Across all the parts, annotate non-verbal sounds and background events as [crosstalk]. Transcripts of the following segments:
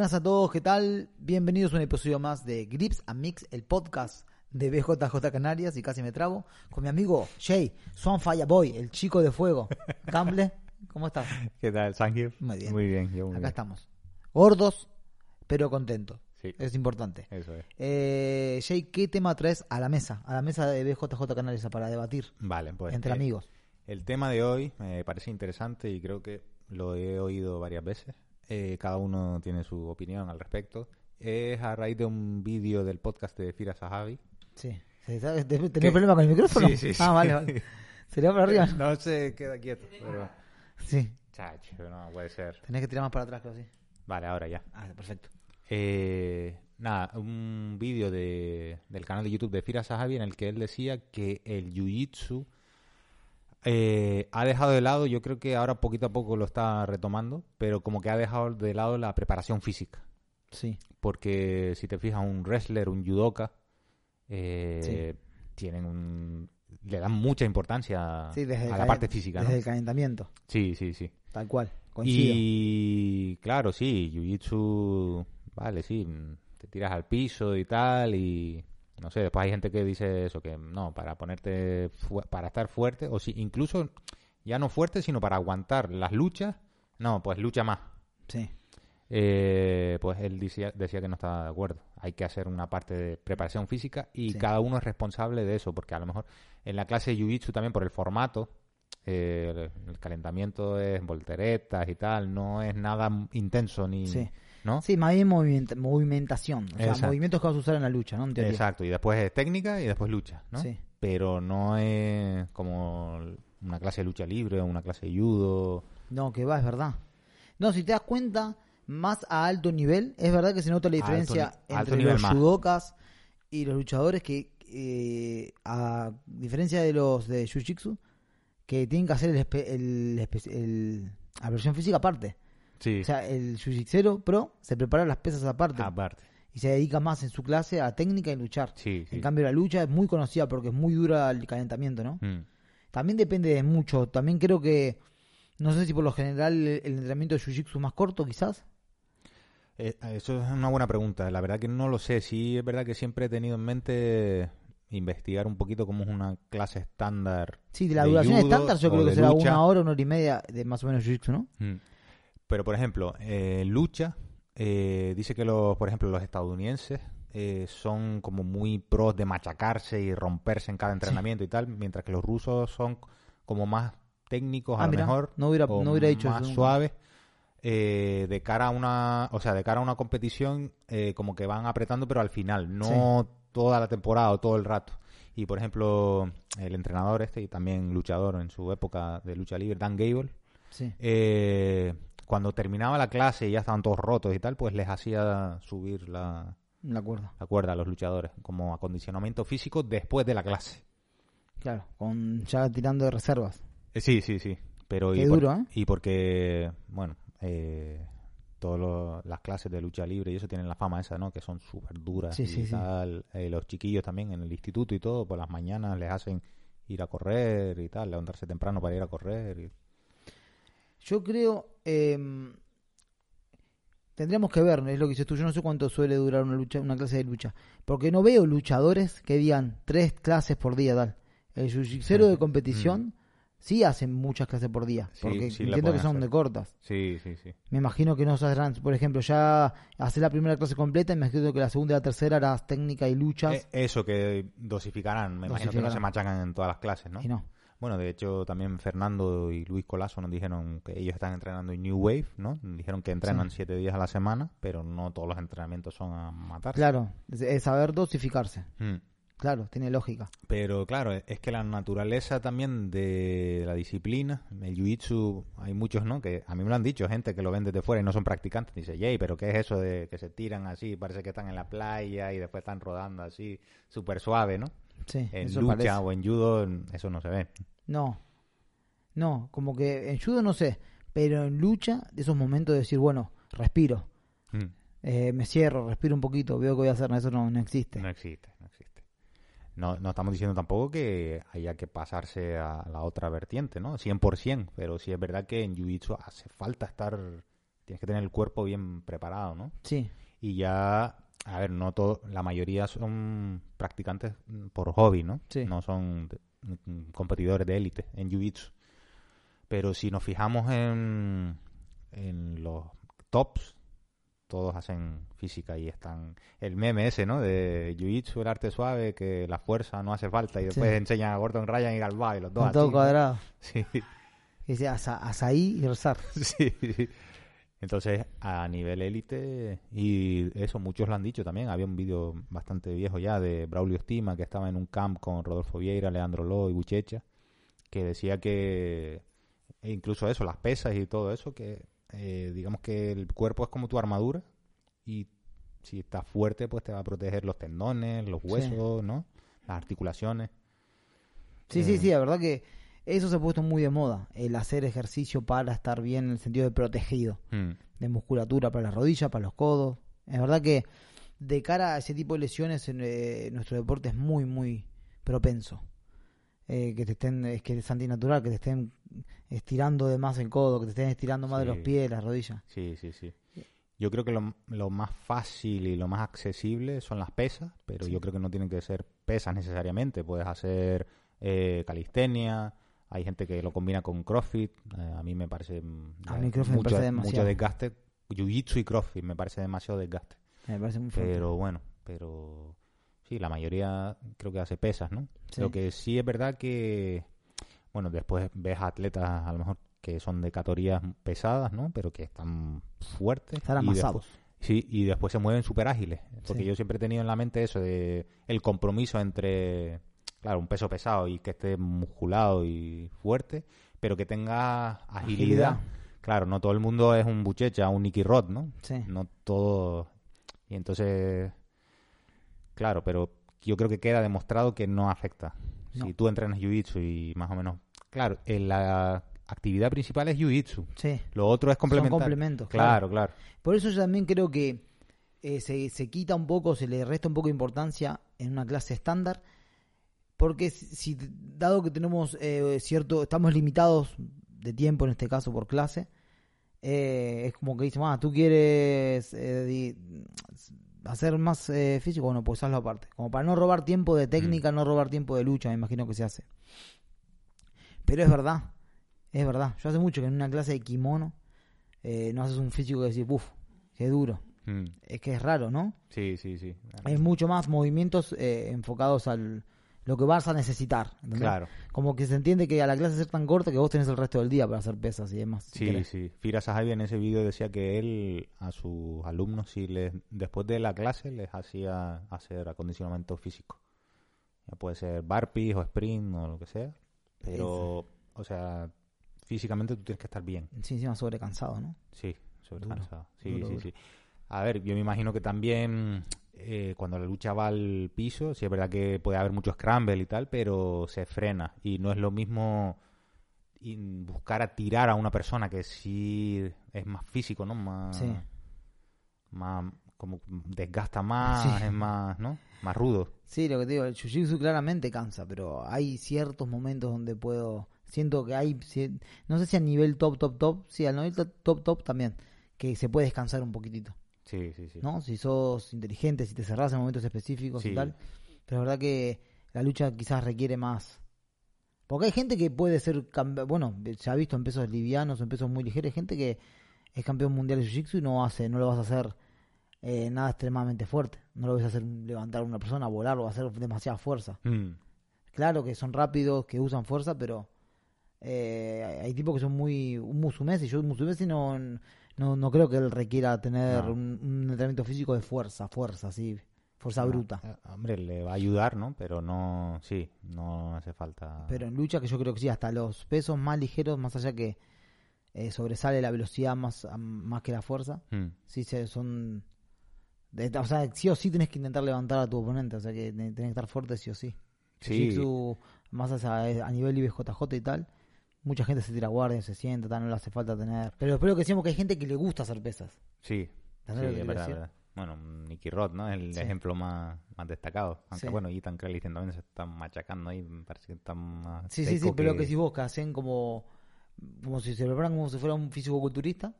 Buenas a todos, ¿qué tal? Bienvenidos a un episodio más de Grips and Mix, el podcast de BJJ Canarias, y casi me trabo, con mi amigo Jay, Swan Boy, el chico de fuego. [laughs] Gamble, ¿cómo estás? ¿Qué tal, Sanji? Muy bien. Muy bien, yo muy Acá bien. estamos. Gordos, pero contentos. Sí, Es importante. eso es. Eh, Jay, ¿qué tema traes a la mesa? A la mesa de BJJ Canarias para debatir Vale, pues. entre eh, amigos. El tema de hoy me parece interesante y creo que lo he oído varias veces. Eh, cada uno tiene su opinión al respecto. Es a raíz de un vídeo del podcast de Fira Sahabi. Sí. ¿Se sabe- ¿Tenés ¿Qué? problema con el micrófono? Sí, sí, sí. Ah, vale, vale. [laughs] ¿Sería para arriba? No se queda quieto, pero. Sí. Chacho, no puede ser. Tenés que tirar más para atrás, creo, sí. Vale, ahora ya. Ah, perfecto. Eh, nada, un vídeo de, del canal de YouTube de Fira Sahabi en el que él decía que el jiu-jitsu eh, ha dejado de lado, yo creo que ahora poquito a poco lo está retomando, pero como que ha dejado de lado la preparación física. Sí. Porque si te fijas, un wrestler, un judoka, eh, tienen un, le dan mucha importancia Sí, desde el a la parte física, ¿no? Desde el calentamiento, Sí, sí, sí. tal cual. Coincido. Y claro, sí, Jiu-Jitsu, vale, sí, te tiras al piso y tal y no sé, después hay gente que dice eso, que no, para ponerte, para estar fuerte, o si incluso ya no fuerte, sino para aguantar las luchas, no, pues lucha más. Sí. Eh, pues él decía, decía que no estaba de acuerdo. Hay que hacer una parte de preparación física y Sí. cada uno es responsable de eso, porque a lo mejor en la clase de Jiu-Jitsu también por el formato, eh, el, el calentamiento es volteretas y tal, no es nada intenso ni... Sí. ¿No? Sí, más bien movimenta- movimentación. O sea, movimientos que vas a usar en la lucha, ¿no? En. Exacto, y después es técnica y después lucha, ¿no? Sí. Pero no es como una clase de lucha libre o una clase de judo. No, que va, es verdad. No, si te das cuenta, más a alto nivel, es verdad que se nota la diferencia alto entre los judokas y los luchadores que, eh, a diferencia de los de Jiu-Jitsu, que tienen que hacer el, espe- el, espe- el- la versión física aparte. Sí, O sea, el Jiu-Jitsu pro se prepara las pesas aparte aparte. y se dedica más en su clase a técnica y luchar. Sí, sí. En cambio, la lucha es muy conocida porque es muy dura el calentamiento, ¿no? Mm. También depende de mucho. También creo que, no sé si por lo general el, el entrenamiento de Jiu-Jitsu es más corto, quizás. Eh, eso es una buena pregunta. La verdad que no lo sé. Sí, es verdad que siempre he tenido en mente investigar un poquito cómo es una clase estándar. Sí, de la de duración judo estándar yo creo que será lucha. una hora, una hora y media de más o menos Jiu-Jitsu, ¿no? Mm. Pero, por ejemplo, eh, lucha, eh, dice que los, por ejemplo, los estadounidenses eh, son como muy pros de machacarse y romperse en cada entrenamiento y tal, mientras que los rusos son como más técnicos a Ah, lo mira, mejor no hubiera- o no hubiera más eso. suaves eh, de cara a una o sea de cara a una competición eh, como que van apretando pero al final no toda la temporada o todo el rato y por ejemplo el entrenador este y también luchador en su época de lucha libre Dan Gable Sí. eh, cuando terminaba la clase y ya estaban todos rotos y tal, pues les hacía subir la, De acuerdo. la cuerda a los luchadores como acondicionamiento físico después de la clase. Claro, con ya tirando de reservas. Eh, sí, sí, sí. Pero Qué y, por- duro, ¿eh? y porque, bueno, eh, todas las clases de lucha libre y eso tienen la fama esa, ¿no? Que son súper duras Sí, y sí, sí. tal. Eh, los chiquillos también en el instituto y todo, por las mañanas les hacen ir a correr y tal, levantarse temprano para ir a correr. y- Yo creo. eh, tendríamos que ver, es lo que dices tú. Yo no sé cuánto suele durar una lucha, una clase de lucha. Porque no veo luchadores que digan tres clases por día, tal. El jiu de competición sí hacen muchas clases por día. Sí, Porque sí entiendo que son hacer. de cortas. Sí, sí, sí. Me imagino que no saldrán, por ejemplo, ya hacer la primera clase completa y me imagino que la segunda y la tercera harás técnica y luchas. Eh, eso, que dosificarán. Me imagino que no se machacan en todas las clases, ¿no? Y no. Bueno, de hecho, también Fernando y Luis Colazo nos dijeron que ellos están entrenando en New Wave, ¿no? Dijeron que entrenan Sí. siete días a la semana, pero no todos los entrenamientos son a matar. Claro, es saber dosificarse. Mm. Claro, tiene lógica. Pero claro, es que la naturaleza también de la disciplina, el jiu-jitsu, hay muchos, ¿no? Que a mí me lo han dicho, gente que lo ven desde fuera y no son practicantes. Dice, Jay, pero ¿qué es eso de que se tiran así? Parece que están en la playa y después están rodando así, súper suave, ¿no? Sí, En lucha parece. o en judo, eso no se ve. No, no, como que en judo no sé, pero en lucha, de esos momentos de decir, bueno, respiro, Mm. eh, me cierro, respiro un poquito, veo qué voy a hacer, eso no, no existe. No existe, no existe. No, no estamos diciendo tampoco que haya que pasarse a la otra vertiente, ¿no? 100%, pero sí es verdad que en Jiu-Jitsu hace falta estar tienes que tener el cuerpo bien preparado, ¿no? Sí, Y ya, a ver, no todo, la mayoría son practicantes por hobby, ¿no? Sí. No son competidores de élite en Jiu-Jitsu. Pero si nos fijamos en, en los tops, todos hacen física y están... El meme ese, ¿no? De Jiu-Jitsu, el arte suave, que la fuerza no hace falta y después Sí. enseñan a Gordon Ryan y Galvao y los dos con todo así. cuadrado. [laughs] Sí, Que dice asa- azaí y rezar. [laughs] sí, sí. Entonces, a nivel élite, y eso muchos lo han dicho también, había un vídeo bastante viejo ya de Braulio Estima que estaba en un camp con Rodolfo Vieira, Leandro Ló y Buchecha, que decía que, e incluso eso, las pesas y todo eso, que eh, digamos que el cuerpo es como tu armadura y si estás fuerte, pues te va a proteger los tendones, los Sí. huesos, ¿no? Las articulaciones. Sí, Eh. sí, sí, la verdad que eso se ha puesto muy de moda, el hacer ejercicio para estar bien en el sentido de protegido, Mm, de musculatura para las rodillas, para los codos. Es verdad que de cara a ese tipo de lesiones en, eh, nuestro deporte es muy, muy propenso. Eh, que te estén, es que es antinatural, que te estén estirando de más el codo, que te estén estirando más de los pies, las rodillas. Sí, sí, sí. Yo creo que lo, lo más fácil y lo más accesible son las pesas, pero Sí. yo creo que no tienen que ser pesas necesariamente. Puedes hacer eh, calistenia, hay gente que lo combina con CrossFit. eh, a mí me parece mm, A mí CrossFit me mucho, parece mucho desgaste. Jiu-Jitsu y CrossFit me parece demasiado desgaste. Me parece muy fuerte. Pero bueno, pero sí, la mayoría creo que hace pesas, ¿no? Sí. Lo que sí es verdad que, bueno, después ves atletas a lo mejor que son de categorías pesadas, ¿no? Pero que están fuertes. Están amasados. sí, y después se mueven súper ágiles. Porque Sí. yo siempre he tenido en la mente eso de el compromiso entre, claro, un peso pesado y que esté musculado y fuerte, pero que tenga agilidad. Agilidad. Claro, no todo el mundo es un buchecha, un Nicky Rod, ¿no? Sí. no todo y entonces claro pero yo creo que queda demostrado que no afecta No. si tú entrenas jiu-jitsu y más o menos claro en la actividad principal es jiu-jitsu Sí. lo otro es complementar complementos, claro claro Por eso yo también creo que eh, se, se quita un poco, se le resta un poco de importancia en una clase estándar, porque si, dado que tenemos eh, cierto, estamos limitados de tiempo en este caso por clase, eh, es como que dicen, ah, tú quieres eh, di- hacer más eh, físico, bueno, pues hazlo aparte, como para no robar tiempo de técnica, no robar tiempo de lucha, me imagino que se hace. Pero es verdad, es verdad. Yo hace mucho que en una clase de kimono eh, no haces un físico que decís, uff, qué duro. Mm, Es que es raro, ¿no? sí sí sí Hay mucho más movimientos eh, enfocados al lo que vas a necesitar. ¿entendés? claro Como que se entiende que a la clase ser tan corta que vos tenés el resto del día para hacer pesas y demás. sí sí Fira Sahabi en ese vídeo decía que él a sus alumnos si les después de la clase les hacía hacer acondicionamiento físico ya puede ser barpees o sprint o lo que sea pero o sea físicamente tú tienes que estar bien Sí, encima sobrecansado, ¿no? Sí, sobrecansado. Sí, duro, sí, duro. sí. A ver, yo me imagino que también eh, cuando la lucha va al piso, sí es verdad que puede haber mucho scramble y tal, pero se frena. Y no es lo mismo in- buscar a tirar a una persona que sí es más físico, ¿no? Más, Sí. más como desgasta más, Sí. es más, ¿no? Más rudo. Sí, lo que te digo, el jiu-jitsu claramente cansa, pero hay ciertos momentos donde puedo. Siento que hay. No sé si a nivel top, top, top. Sí, al nivel top, top, top también. Que se puede descansar un poquitito. Sí, sí, sí. ¿no? Si sos inteligente, si te cerrás en momentos específicos y tal. Pero es verdad que la lucha quizás requiere más. Porque hay gente que puede ser, bueno, se ha visto en pesos livianos, en pesos muy ligeros, hay gente que es campeón mundial de Jiu-Jitsu y no hace, no lo vas a hacer eh, nada extremadamente fuerte. No lo vas a hacer levantar a una persona, volar o hacer demasiada fuerza. Mm, Claro que son rápidos, que usan fuerza, pero eh, hay hay tipos que son muy... Un Musumesi, yo un Musumesi no, no, no creo que él requiera tener No. un, un entrenamiento físico de fuerza, fuerza, así, fuerza bruta. eh, Hombre, le va a ayudar, ¿no? Pero no, sí, no hace falta. Pero en lucha que yo creo que sí, hasta los pesos más ligeros, más allá que eh, sobresale la velocidad más, más que la fuerza, Mm, sí se, son... de- o sea, sí o sí tenés que intentar levantar a tu oponente, o sea que tenés que estar fuerte sí o sí. Sí. Jiu-Jitsu, más a, a nivel IBJJ y tal, mucha gente se tira guardia, se sienta, tal, no le hace falta tener. Pero espero que decimos que hay gente que le gusta hacer pesas. Sí, ¿Entendés sí, lo que es quiero verdad, decir? verdad. Bueno, Nicky Rod, ¿no? Es el Sí. ejemplo más, más destacado. Aunque Sí. bueno, Ethan Creliston también se están machacando ahí, me parece que están más Sí, sí, sí, pero lo que- decís vos, que hacen como, como si se preparan como si fuera un físico culturista,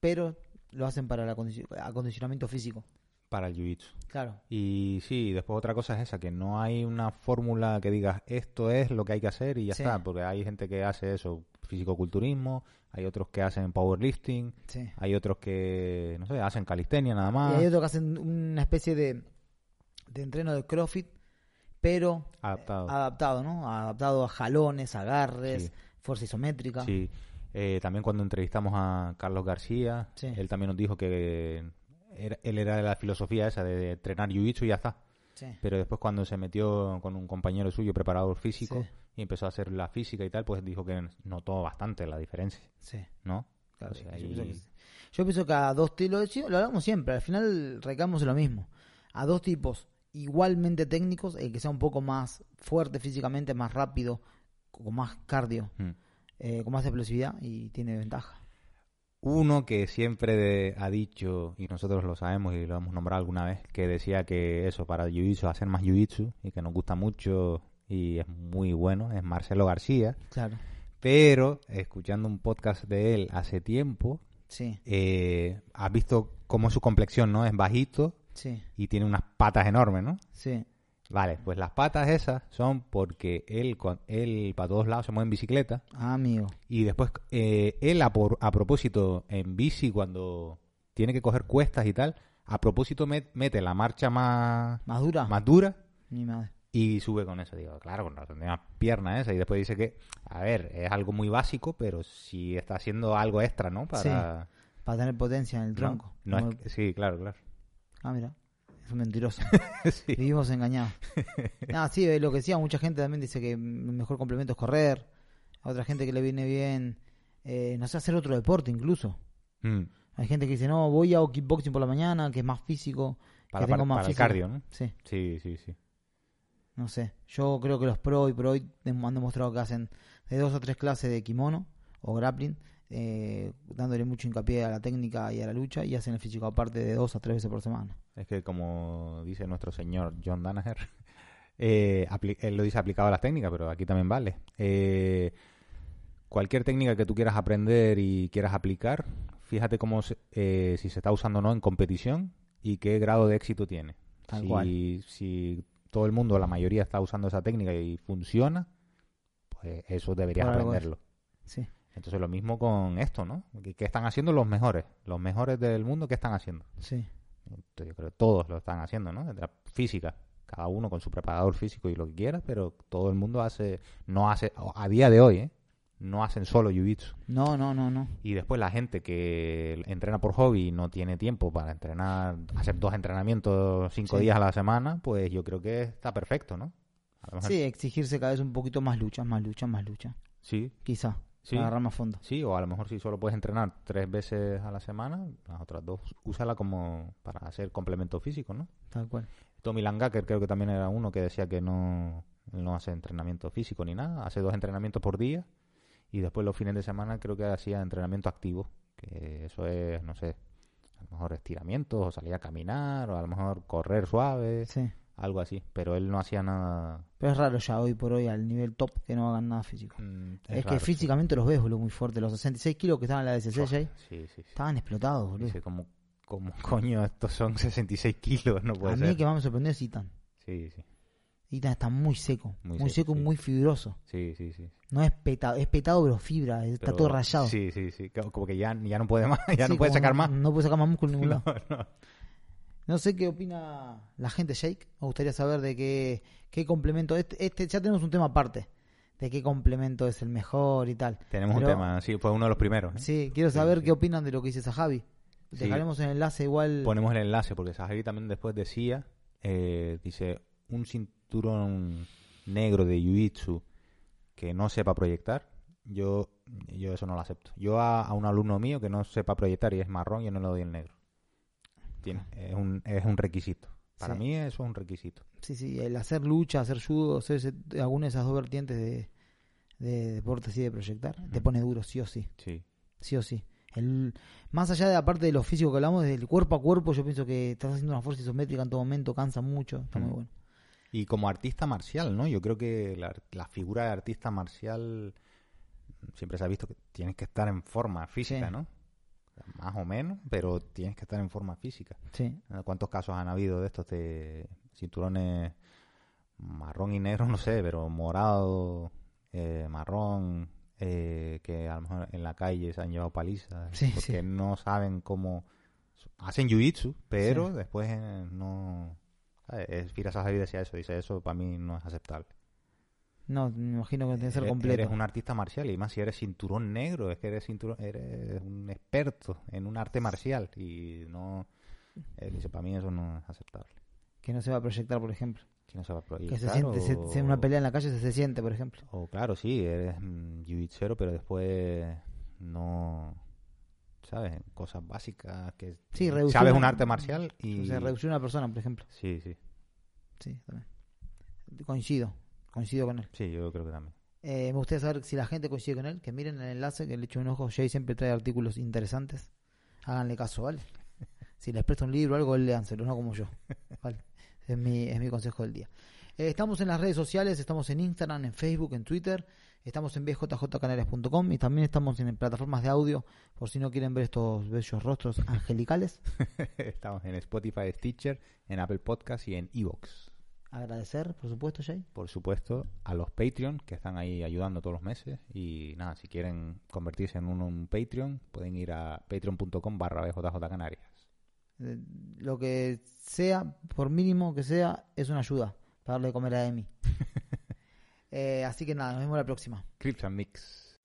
pero lo hacen para el acondici- acondicionamiento físico. Para el jiu-jitsu. Claro. Y sí, después otra cosa es esa, que no hay una fórmula que digas esto es lo que hay que hacer y ya Sí. está, porque hay gente que hace eso, fisicoculturismo, hay otros que hacen powerlifting, Sí. hay otros que, no sé, hacen calistenia nada más, Y hay otros que hacen una especie de, de entreno de CrossFit, pero adaptado. adaptado, ¿no? Adaptado a jalones, agarres, Sí. fuerza isométrica. Sí. Eh, también cuando entrevistamos a Carlos García, Sí. él también nos dijo que era- él era de la filosofía esa de, de entrenar jiu-jitsu y ya está. Sí. Pero después cuando se metió con un compañero suyo, preparador físico, Sí. y empezó a hacer la física y tal, pues dijo que notó bastante la diferencia, Sí. ¿no? Claro, O sea, yo, y- pienso que, sí. Yo pienso que a dos tipos, lo hablamos siempre, al final recaemos en lo mismo. A dos tipos igualmente técnicos, el que sea un poco más fuerte físicamente, más rápido, con más cardio, Mm. eh, con más explosividad y tiene ventaja. Uno que siempre de- ha dicho, y nosotros lo sabemos y lo hemos nombrado alguna vez, que decía que eso, para jiu-jitsu, hacer más jiu-jitsu, y que nos gusta mucho y es muy bueno, es Marcelo García. Claro, Pero, escuchando un podcast de él hace tiempo, sí, eh, has visto cómo su complexión, ¿no? Es bajito sí, y tiene unas patas enormes, ¿no? sí, Vale, pues las patas esas son porque él, con- él para todos lados se mueve en bicicleta Ah, amigo, y después eh, él a, por- a propósito en bici cuando tiene que coger cuestas y tal, a propósito met- mete la marcha más, más dura, más dura mi madre. y sube con eso. Digo, claro, con razón, tiene una pierna esa y después dice que, a ver, es algo muy básico, pero sí está haciendo algo extra, ¿no? Para... Para tener potencia en el ¿no? tronco. No es que- sí, claro, claro. Ah, mira, es un mentiroso. [laughs] Sí. Vivimos engañados. [laughs] Ah, sí, lo que decía, mucha gente también dice que el mejor complemento es correr. A otra gente que le viene bien, eh, no sé, hacer otro deporte incluso. Mm. Hay gente que dice, no, voy a kickboxing por la mañana, que es más físico, Para, que tengo para- más para el cardio, ¿no? Sí, Sí, sí, sí. no sé. Yo creo que los pro y pro hoy han demostrado que hacen de dos a tres clases de kimono o grappling, eh, dándole mucho hincapié a la técnica y a la lucha, y hacen el físico aparte de dos a tres veces por semana. Es que como dice nuestro señor John Danaher, [laughs] eh, él lo dice aplicado a las técnicas, pero aquí también vale. Eh, cualquier técnica que tú quieras aprender y quieras aplicar, fíjate cómo se- eh, si se está usando o no en competición y qué grado de éxito tiene. Tal si, cual. si todo el mundo, la mayoría está usando esa técnica y funciona, pues eso deberías Por algo es. aprenderlo. Sí, Entonces lo mismo con esto, ¿no? ¿Qué, están haciendo los mejores? Los mejores del mundo, ¿qué están haciendo? sí, yo creo que todos lo están haciendo, ¿no? De la física, cada uno con su preparador físico y lo que quiera, pero todo el mundo hace, no hace, a día de hoy, ¿eh? No hacen solo jiu-jitsu. no, no, no, no. Y después la gente que entrena por hobby y no tiene tiempo para entrenar, hacer dos entrenamientos cinco Sí. días a la semana, pues yo creo que está perfecto, ¿no? Sí, exigirse cada vez un poquito más lucha, más lucha, más lucha. sí, Quizá, sí, fondo. sí, o a lo mejor si solo puedes entrenar tres veces a la semana, las otras dos úsala como para hacer complemento físico, ¿no? Tal cual. Tommy Langaker creo que también era uno que decía que no, no hace entrenamiento físico ni nada, hace dos entrenamientos por día y después los fines de semana creo que hacía entrenamiento activo, que eso es, no sé, a lo mejor estiramientos o salir a caminar o a lo mejor correr suave, Sí. Algo así, pero él no hacía nada. Pero es raro ya hoy por hoy al nivel top que no hagan nada físico. mm, Es, que raro, físicamente los ves, boludo, muy fuerte. Los 66 kilos que estaban en la DCC Buah, Jay, Sí, sí, estaban explotados, boludo. Dice, como, como [laughs] coño, estos son 66 kilos, no puede A mí ser. el que más me sorprendió es Itan. Sí, sí, Itan está muy seco. Muy Muy, seco, seco, muy fibroso. sí, sí, sí. No es petado, es petado pero fibra, está Pero- todo rayado. Sí, sí, sí, co- como que ya, ya no puede más, [laughs] ya no puede sacar más. No puede sacar más músculo en ningún [laughs] lado. No, no. No sé qué opina la gente, Jake. Me gustaría saber de qué, qué complemento. Este, este, ya tenemos un tema aparte. De qué complemento es el mejor y tal. Tenemos Pero- un tema, sí, fue uno de los primeros. ¿eh? Sí, quiero saber sí. qué opinan de lo que dice Sahabi. Sí. Dejaremos el enlace igual. Ponemos el enlace porque Sahari también después decía, eh, dice, un cinturón negro de Jiu-Jitsu que no sepa proyectar, yo yo eso no lo acepto. Yo a, a un alumno mío que no sepa proyectar y es marrón, yo no le doy el negro. Tiene, es, un, es un requisito. Para Sí. mí eso es un requisito. Sí, sí, el hacer lucha, hacer judo, hacer ese- alguna de esas dos vertientes de, de deporte así de proyectar, te pone duro, sí o sí. Sí. Sí o sí. El, más allá de la parte de lo físico que hablamos, del cuerpo a cuerpo, yo pienso que estás haciendo una fuerza isométrica en todo momento, cansa mucho, está muy bueno. Y como artista marcial, ¿no? Yo creo que la, la figura de artista marcial siempre se ha visto que tienes que estar en forma física, Sí. ¿no? Más o menos, pero tienes que estar en forma física. Sí. Eh, ¿Cuántos casos han habido de estos de cinturones marrón y negro? [laughs] No sé, pero morado, eh, marrón, eh, que a lo mejor en la calle se han llevado palizas Sí, porque sí. no saben cómo... Hacen jiu-jitsu, pero Sí. después eh, no... ¿sabes? Fira Sahari decía eso, dice eso para mí no es aceptable. No, me imagino que tiene que ser completo. Eres un artista marcial y más si eres cinturón negro, es que eres cinturón, eres un experto en un arte marcial y no, eh, dice para mí eso no es aceptable. Que no se va a proyectar, por ejemplo. Que no se va a prohibir, Que se siente, se, se- una pelea en la calle se, se siente, por ejemplo. O claro, sí, eres mm, jiu-jitsu, pero después no, sabes, cosas básicas que Sí, sabes un una- arte marcial y O sea, reducir una persona, por ejemplo. sí, sí, Sí, también. Coincido, coincido con él. sí, yo creo que también. Eh, me gustaría saber si la gente coincide con él. Que miren el enlace, que le echo un ojo. Jay siempre trae artículos interesantes. Háganle caso, ¿vale? [laughs] Si les presto un libro o algo, léanselo, no como yo. [laughs] ¿vale? Es mi, es mi consejo del día. Eh, estamos en las redes sociales, estamos en Instagram, en Facebook, en Twitter. Estamos en bjjcanarias.com y también estamos en plataformas de audio por si no quieren ver estos bellos rostros angelicales. [laughs] Estamos en Spotify, Stitcher, en Apple Podcast y en Evox. Agradecer, por supuesto, Jay. por supuesto, a los Patreon que están ahí ayudando todos los meses. Y nada, si quieren convertirse en un, un Patreon, pueden ir a patreon.com barra bjjcanarias. Eh, lo que sea, por mínimo que sea, es una ayuda para darle de comer a Emi. [laughs] Eh, así que nada, nos vemos la próxima. And Mix.